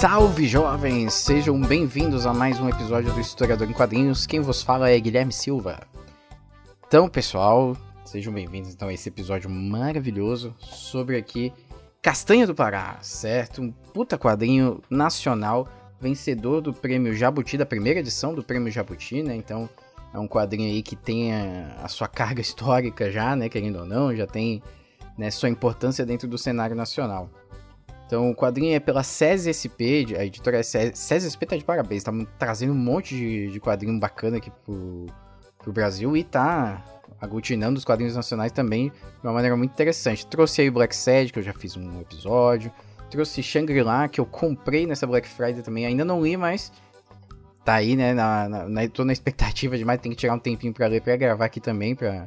Salve jovens, sejam bem-vindos a mais um episódio do Historiador em Quadrinhos. Quem vos fala é Guilherme Silva. Então, pessoal, sejam bem-vindos então a esse episódio maravilhoso sobre aqui Castanha do Pará, certo? Um puta quadrinho nacional, vencedor do Prêmio Jabuti, da primeira edição do Prêmio Jabuti, né? Então, é um quadrinho aí que tem a, a sua carga histórica já, né, querendo ou não, já tem né, sua importância dentro do cenário nacional. Então, o quadrinho é pela SESI SP, a editora é SESI, SESI SP tá de parabéns, tá trazendo um monte de, de quadrinho bacana aqui pro, pro Brasil e tá aglutinando os quadrinhos nacionais também de uma maneira muito interessante. Trouxe aí Black Sad, que eu já fiz um episódio, trouxe Shangri-La, que eu comprei nessa Black Friday também, ainda não li, mas tá aí, né, na, na, na, tô na expectativa demais, tem que tirar um tempinho pra ler, pra gravar aqui também, pra,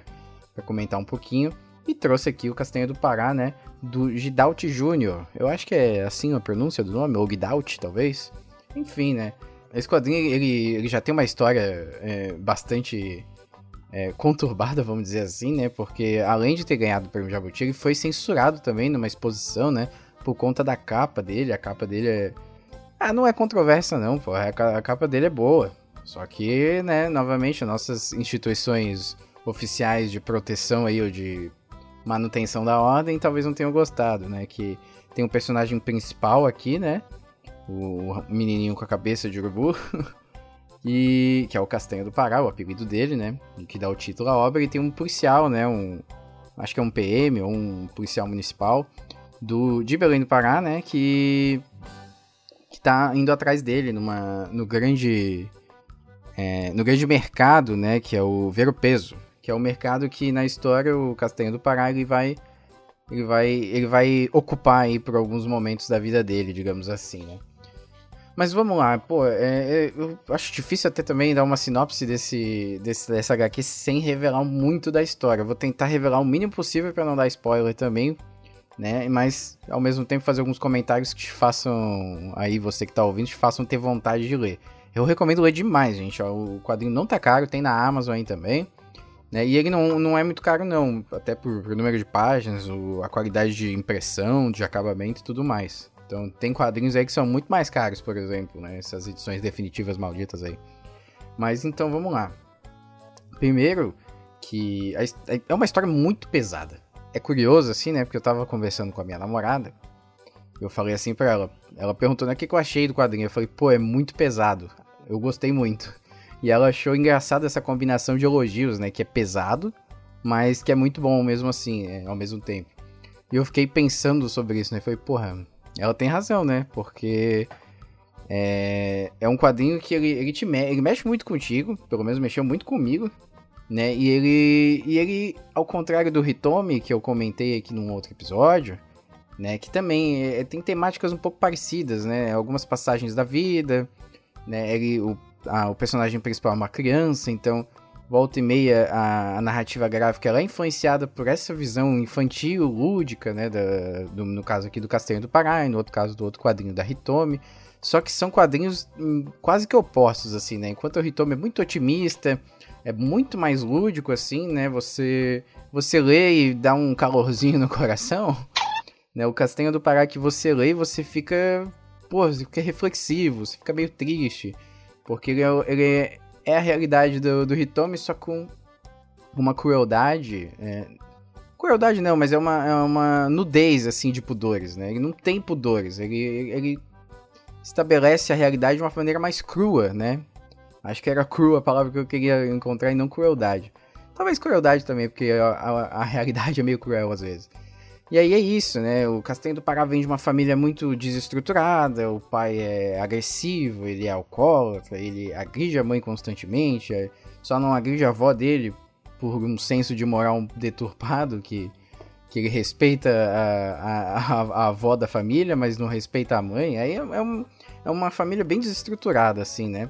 pra comentar um pouquinho. E trouxe aqui o Castanha do Pará, né? Do Gidalt Júnior. Eu acho que é assim a pronúncia do nome, ou Gidalt, talvez. Enfim, né? Esse quadrinho, ele, ele já tem uma história é, bastante é, conturbada, vamos dizer assim, né? Porque além de ter ganhado o prêmio Jabuti, ele foi censurado também numa exposição, né? Por conta da capa dele. A capa dele é... Ah, não é controversa não, pô. A capa dele é boa. Só que, né, novamente, nossas instituições oficiais de proteção aí, ou de manutenção da ordem, talvez não tenham gostado, né? Que tem um personagem principal aqui, né? O menininho com a cabeça de urubu. e que é o Castanho do Pará, o apelido dele, né? Que dá o título à obra. E tem um policial, né? Um, acho que é um PM ou um policial municipal do, de Belém do Pará, né? Que, que tá indo atrás dele numa, no grande... É, no grande mercado, né? Que é o Ver o Peso que é o mercado que na história o Castanho do Pará ele vai ele vai ele vai ocupar aí por alguns momentos da vida dele, digamos assim, né? Mas vamos lá, pô, é, é, eu acho difícil até também dar uma sinopse desse, desse dessa HQ sem revelar muito da história. Vou tentar revelar o mínimo possível para não dar spoiler também, né? Mas ao mesmo tempo fazer alguns comentários que te façam aí você que tá ouvindo, te façam ter vontade de ler. Eu recomendo ler demais, gente. Ó, o quadrinho não tá caro, tem na Amazon aí também. Né? E ele não, não é muito caro, não, até por, por número de páginas, o, a qualidade de impressão, de acabamento e tudo mais. Então, tem quadrinhos aí que são muito mais caros, por exemplo, né? Essas edições definitivas malditas aí. Mas então, vamos lá. Primeiro, que a, é uma história muito pesada. É curioso, assim, né? Porque eu tava conversando com a minha namorada. Eu falei assim pra ela. Ela perguntou, né? O que, que eu achei do quadrinho? Eu falei, pô, é muito pesado. Eu gostei muito. E ela achou engraçada essa combinação de elogios, né? Que é pesado, mas que é muito bom mesmo assim, é, ao mesmo tempo. E eu fiquei pensando sobre isso, né? Falei, porra, ela tem razão, né? Porque é, é um quadrinho que ele, ele, te me ele mexe muito contigo, pelo menos mexeu muito comigo, né? E ele, e ele, ao contrário do Hitomi, que eu comentei aqui num outro episódio, né? Que também é, tem temáticas um pouco parecidas, né? Algumas passagens da vida, né? Ele, o a, o personagem principal é uma criança, então volta e meia a, a, narrativa gráfica ela é influenciada por essa visão infantil, lúdica, né, da, do, no caso aqui do Castanho do Pará, e no outro caso do outro quadrinho da Hitomi, só que são quadrinhos hum, quase que opostos, assim, né, enquanto o Hitomi é muito otimista, é muito mais lúdico, assim, né, você, você lê e dá um calorzinho no coração, né, o Castanho do Pará que você lê e você fica, pô, você fica reflexivo, você fica meio triste, porque ele é, ele é a realidade do, do Hitomi, só com uma crueldade. É... Crueldade não, mas é uma, é uma nudez, assim, de pudores, né? Ele não tem pudores, ele, ele estabelece a realidade de uma maneira mais crua, né? Acho que era crua a palavra que eu queria encontrar e não crueldade. Talvez crueldade também, porque a, a, a realidade é meio cruel às vezes. E aí é isso, né? O Castanho do Pará vem de uma família muito desestruturada, o pai é agressivo, ele é alcoólatra, ele agride a mãe constantemente, só não agride a avó dele por um senso de moral deturpado que, que ele respeita a, a, a, a avó da família, mas não respeita a mãe. Aí é, é, um, é uma família bem desestruturada, assim, né?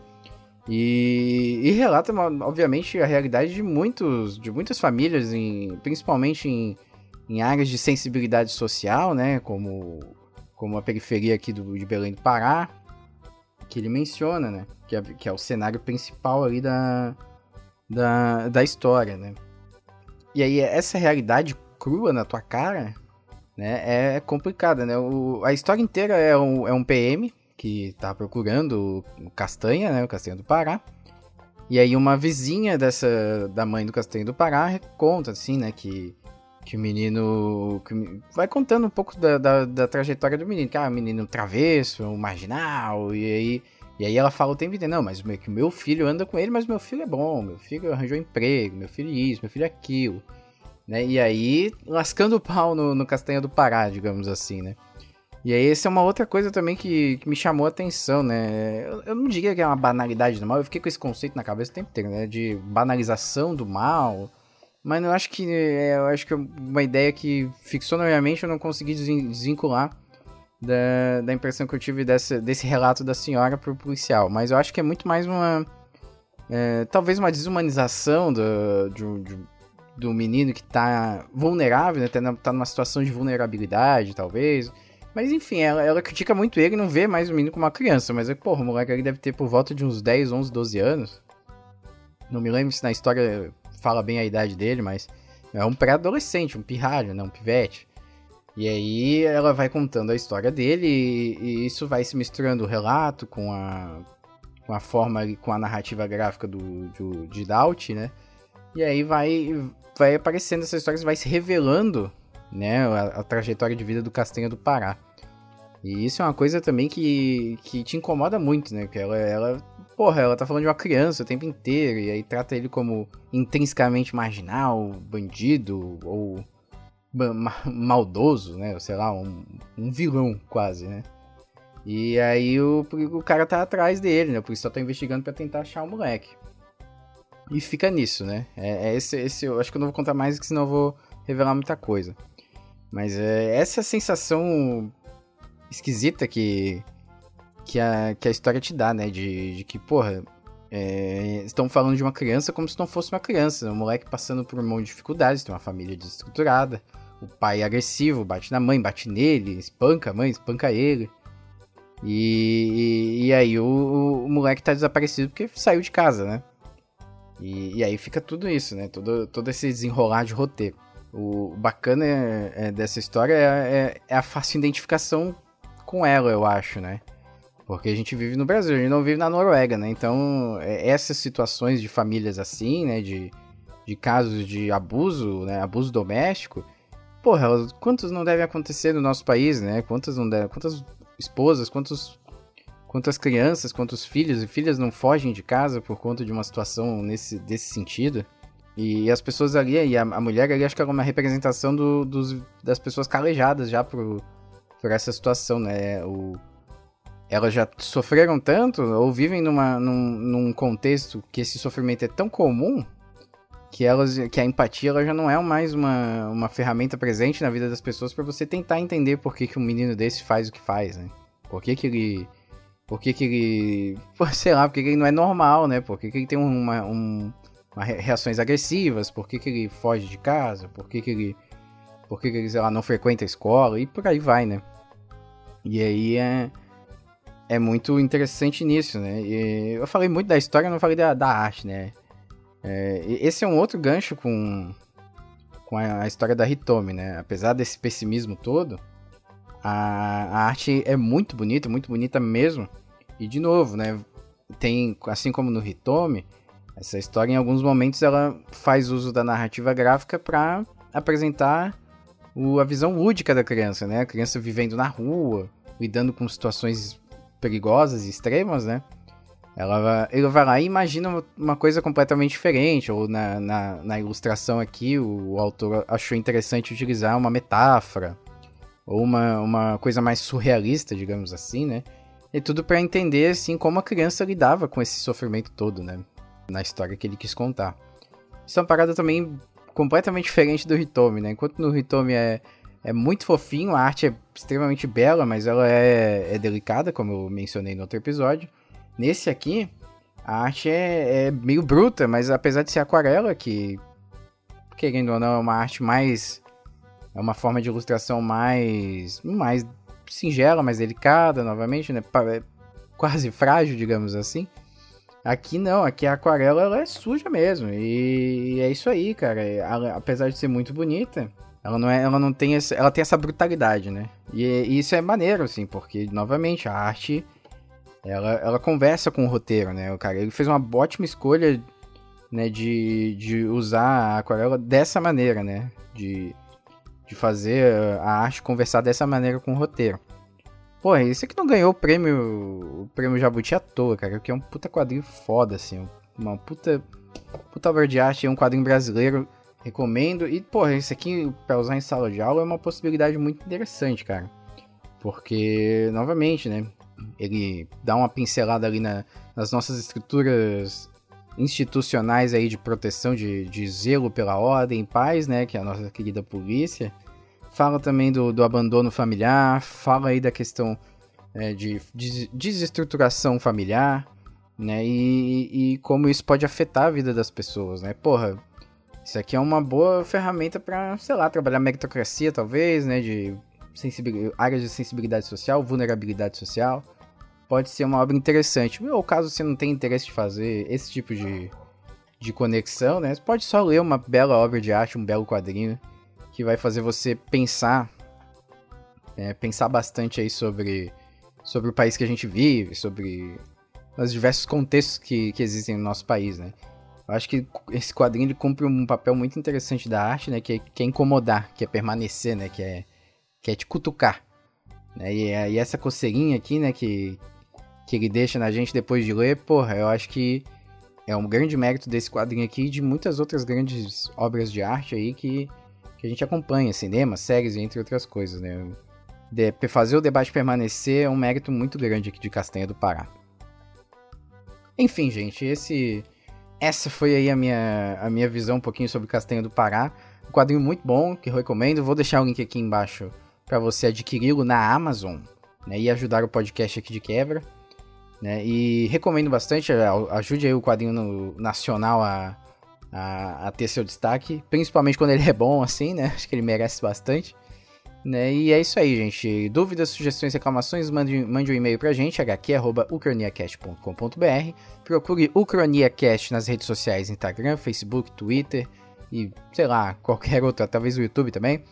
E, e, relata, obviamente, a realidade de, muitos, de muitas famílias, em, principalmente em, em áreas de sensibilidade social, né? Como, como a periferia aqui do, de Belém do Pará, que ele menciona, né? Que é, que é o cenário principal ali da, da, da história, né? E aí, essa realidade crua na tua cara, né? É complicada, né? O, a história inteira é um, é um PM que tá procurando o Castanha, né? O Castanha do Pará. E aí uma vizinha dessa da mãe do Castanha do Pará conta, assim, né? Que, que o menino... Que, vai contando um pouco da, da, da, trajetória do menino. Que ah, um menino travesso, um marginal, e aí... E aí ela fala o tempo inteiro, não, mas que meu filho anda com ele, mas meu filho é bom, meu filho arranjou emprego, meu filho isso, meu filho aquilo. Né? E aí, lascando o pau no, no Castanha do Pará, digamos assim, né? E aí, essa é uma outra coisa também que, que me chamou a atenção, né? Eu, eu, não diria que é uma banalidade do mal, eu fiquei com esse conceito na cabeça o tempo inteiro, né? De banalização do mal. Mas eu acho que é, eu acho que é uma ideia que fixou na minha mente eu não consegui desvincular da, da impressão que eu tive desse relato da senhora pro policial. Mas eu acho que é muito mais uma. É, talvez uma desumanização do, de, de, do menino que tá vulnerável, né? Tá, tá numa situação de vulnerabilidade, talvez. Mas enfim, ela, ela critica muito ele e não vê mais o menino como uma criança. Mas, porra, o moleque ali deve ter por volta de uns 10, 11, 12 anos. Não me lembro se na história fala bem a idade dele, mas é um pré-adolescente, um pirralho, né? Um pivete. E aí ela vai contando a história dele e, e isso vai se misturando o relato com a, com a forma, com a narrativa gráfica do, do de né? E aí vai, vai aparecendo essa história, vai se revelando, né, a, a, trajetória de vida do Castanha do Pará. E isso é uma coisa também que, que te incomoda muito, né? Que ela, ela, porra, ela tá falando de uma criança o tempo inteiro, e aí trata ele como intrinsecamente marginal, bandido, ou ma maldoso, né? Sei lá, um, um vilão quase, né? E aí o, o cara tá atrás dele, né? O policial tá investigando para tentar achar o moleque. E fica nisso, né? É, é, esse, esse, eu acho que eu não vou contar mais, porque senão eu vou revelar muita coisa. Mas é essa sensação esquisita que, que, a, que a história te dá, né? De, de que, porra, é, estão falando de uma criança como se não fosse uma criança. Um moleque passando por um monte de dificuldades, tem uma família desestruturada. O pai é agressivo, bate na mãe, bate nele, espanca a mãe, espanca ele. E, e, e aí o, o, moleque tá desaparecido porque saiu de casa, né? E, e, aí fica tudo isso, né? Todo, todo esse desenrolar de roteiro. O, bacana é, é dessa história é, é, é, a fácil identificação com ela, eu acho, né? Porque a gente vive no Brasil, a gente não vive na Noruega, né? Então, é, essas situações de famílias assim, né? De, de casos de abuso, né? Abuso doméstico. Porra, quantos não devem acontecer no nosso país, né? Quantas não devem, quantas esposas, quantos quantas crianças, quantos filhos e filhas não fogem de casa por conta de uma situação nesse desse sentido. E as pessoas ali, e a, a mulher ali, acho que é uma representação do, dos, das pessoas calejadas já por, por essa situação, né? O, elas já sofreram tanto ou vivem numa, num, num contexto que esse sofrimento é tão comum que elas que a empatia ela já não é mais uma, uma ferramenta presente na vida das pessoas para você tentar entender por que, que um menino desse faz o que faz, né? Por que, que ele por que, que ele. Sei lá, porque ele não é normal, né? Por que, que ele tem uma, um, uma reações agressivas? Por que, que ele foge de casa? Por que, que ele. Por que, que ele, sei lá, não frequenta a escola? E por aí vai, né? E aí é. É muito interessante nisso, né? E eu falei muito da história, não falei da, da arte, né? É, esse é um outro gancho com, com a, a história da Hitomi, né? Apesar desse pessimismo todo, a, a arte é muito bonita, muito bonita mesmo. E de novo, né? Tem, assim como no Hitomi, essa história em alguns momentos ela faz uso da narrativa gráfica para apresentar o, a visão lúdica da criança, né? A criança vivendo na rua, lidando com situações perigosas e extremas, né? Ela, ele vai lá e imagina uma coisa completamente diferente, ou na, na, na ilustração aqui, o, o, autor achou interessante utilizar uma metáfora, ou uma, uma coisa mais surrealista, digamos assim, né? E tudo para entender, assim, como a criança lidava com esse sofrimento todo, né? Na história que ele quis contar. Isso é uma parada também completamente diferente do Hitomi, né? Enquanto no Hitomi é, é muito fofinho, a arte é extremamente bela, mas ela é, é delicada, como eu mencionei no outro episódio. Nesse aqui, a arte é, é meio bruta, mas apesar de ser aquarela, que querendo ou não é uma arte mais. É uma forma de ilustração mais. mais singela, mais delicada, novamente, né? É quase frágil, digamos assim. Aqui não, aqui a aquarela ela é suja mesmo. E é isso aí, cara. Ela, apesar de ser muito bonita, ela não, é, ela não tem essa, ela tem essa brutalidade, né? E, e, isso é maneiro, assim, porque, novamente, a arte ela, ela conversa com o roteiro, né? O cara ele fez uma ótima escolha né, de, de usar a aquarela dessa maneira, né? De, de fazer a arte conversar dessa maneira com o roteiro. Pô, esse aqui não ganhou o prêmio, o prêmio Jabuti à toa, cara, porque é um puta quadrinho foda, assim, uma puta, puta obra de arte, é um quadrinho brasileiro, recomendo, e, pô, esse aqui, pra usar em sala de aula, é uma possibilidade muito interessante, cara, porque, novamente, né, ele dá uma pincelada ali na, nas nossas estruturas institucionais aí de proteção, de, de zelo pela ordem e paz, né, que é a nossa querida polícia, fala também do, do abandono familiar, fala aí da questão é, de, de desestruturação familiar, né? E, e, como isso pode afetar a vida das pessoas, né? Porra, isso aqui é uma boa ferramenta para, sei lá, trabalhar meritocracia, talvez, né? De áreas de sensibilidade social, vulnerabilidade social. Pode ser uma obra interessante. Ou caso você não tenha interesse de fazer esse tipo de, de conexão, né? Você pode só ler uma bela obra de arte, um belo quadrinho que vai fazer você pensar, é, pensar bastante aí sobre, sobre o país que a gente vive, sobre os diversos contextos que, que existem no nosso país, né? Acho que esse quadrinho ele cumpre um papel muito interessante da arte, né? Que é, que é incomodar, que é permanecer, né? Que é, que é te cutucar. Né? E, e essa coceirinha aqui, né? Que, que ele deixa na gente depois de ler, porra, eu acho que é um grande mérito desse quadrinho aqui e de muitas outras grandes obras de arte aí que que a gente acompanha, cinema, séries, entre outras coisas, né? De, fazer o debate permanecer é um mérito muito grande aqui de Castanha do Pará. Enfim, gente, esse essa foi aí a minha, a minha visão um pouquinho sobre Castanha do Pará. Um quadrinho muito bom, que eu recomendo. Vou deixar o link aqui embaixo para você adquiri-lo na Amazon né, e ajudar o podcast aqui de quebra. Né, e recomendo bastante, ajude aí o quadrinho nacional a, a, a ter seu destaque, principalmente quando ele é bom, assim, né? Acho que ele merece bastante. Né? E é isso aí, gente. Dúvidas, sugestões, reclamações, mande, mande um e-mail pra gente, hq.ucroniacast.com.br. Procure Ucroniacast nas redes sociais, Instagram, Facebook, Twitter e, sei lá, qualquer outra, talvez o YouTube também.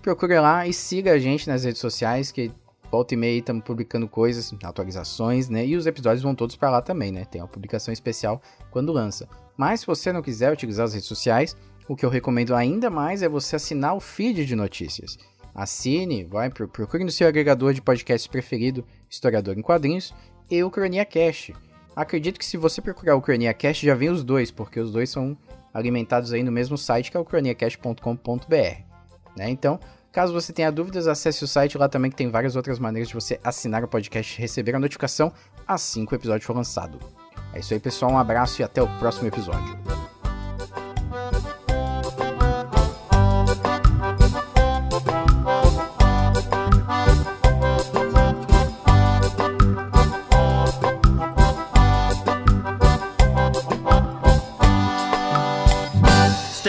Procure lá e siga a gente nas redes sociais, que volta e meia estamos publicando coisas, atualizações, né? E os episódios vão todos para lá também, né? Tem uma publicação especial quando lança. Mas se você não quiser utilizar as redes sociais, o que eu recomendo ainda mais é você assinar o feed de notícias. Assine, vai, procure no seu agregador de podcast preferido, Historiador em Quadrinhos, e o Cronia Cash. Acredito que se você procurar o Cronia Cash já vem os dois, porque os dois são alimentados aí no mesmo site que é o croniacast.com.br. Né? Então, caso você tenha dúvidas, acesse o site lá também que tem várias outras maneiras de você assinar o podcast e receber a notificação assim que o episódio for lançado. É isso aí, pessoal. Um abraço e até o próximo episódio.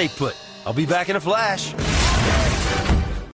Put. I'll be back in a flash.